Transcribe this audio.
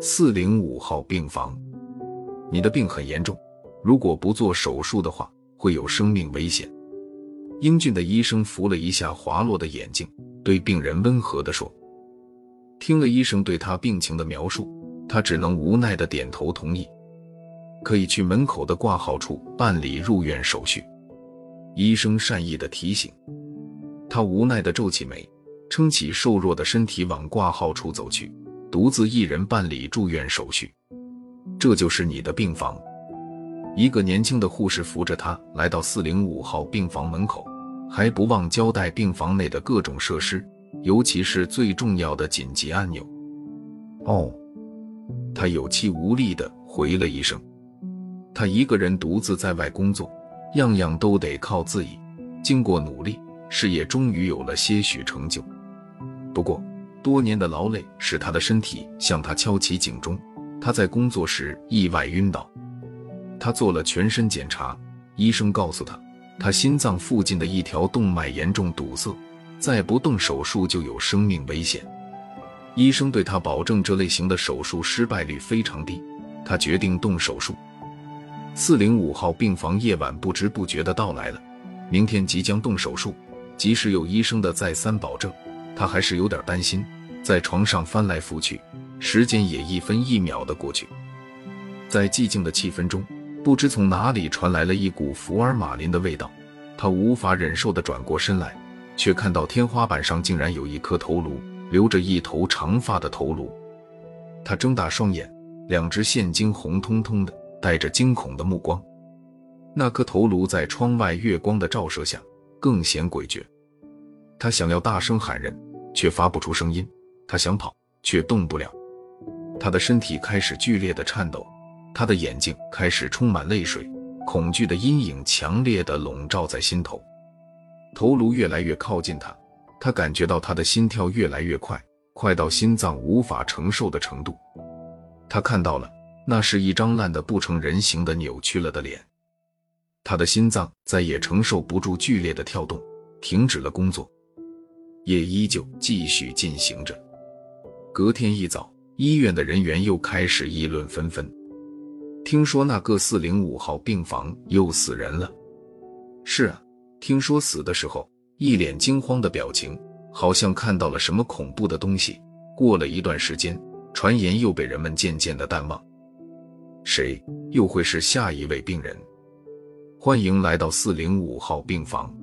四零五号病房，你的病很严重，如果不做手术的话，会有生命危险。英俊的医生扶了一下滑落的眼睛，对病人温和地说：“听了医生对他病情的描述，他只能无奈地点头同意，可以去门口的挂号处办理入院手续。”医生善意的提醒，他无奈地皱起眉，撑起瘦弱的身体往挂号处走去，独自一人办理住院手续。这就是你的病房。一个年轻的护士扶着他来到四零五号病房门口，还不忘交代病房内的各种设施，尤其是最重要的紧急按钮。哦，他有气无力地回了一声。他一个人独自在外工作，样样都得靠自己。经过努力，事业终于有了些许成就。不过，多年的劳累使他的身体向他敲起警钟。他在工作时意外晕倒。他做了全身检查，医生告诉他，他心脏附近的一条动脉严重堵塞，再不动手术就有生命危险。医生对他保证，这类型的手术失败率非常低。他决定动手术。四零五号病房夜晚不知不觉的到来了，明天即将动手术。即使有医生的再三保证，他还是有点担心，在床上翻来覆去，时间也一分一秒的过去，在寂静的气氛中。不知从哪里传来了一股福尔马林的味道，他无法忍受的转过身来，却看到天花板上竟然有一颗头颅，留着一头长发的头颅。他睁大双眼，两只现睛红彤彤的，带着惊恐的目光。那颗头颅在窗外月光的照射下更显诡谲。他想要大声喊人，却发不出声音；他想跑，却动不了。他的身体开始剧烈的颤抖。他的眼睛开始充满泪水，恐惧的阴影强烈的笼罩在心头。头颅越来越靠近他，他感觉到他的心跳越来越快，快到心脏无法承受的程度。他看到了，那是一张烂得不成人形的扭曲了的脸。他的心脏再也承受不住剧烈的跳动，停止了工作。也依旧继续进行着。隔天一早，医院的人员又开始议论纷纷。听说那个四零五号病房又死人了。是啊，听说死的时候一脸惊慌的表情，好像看到了什么恐怖的东西。过了一段时间，传言又被人们渐渐的淡忘。谁又会是下一位病人？欢迎来到四零五号病房。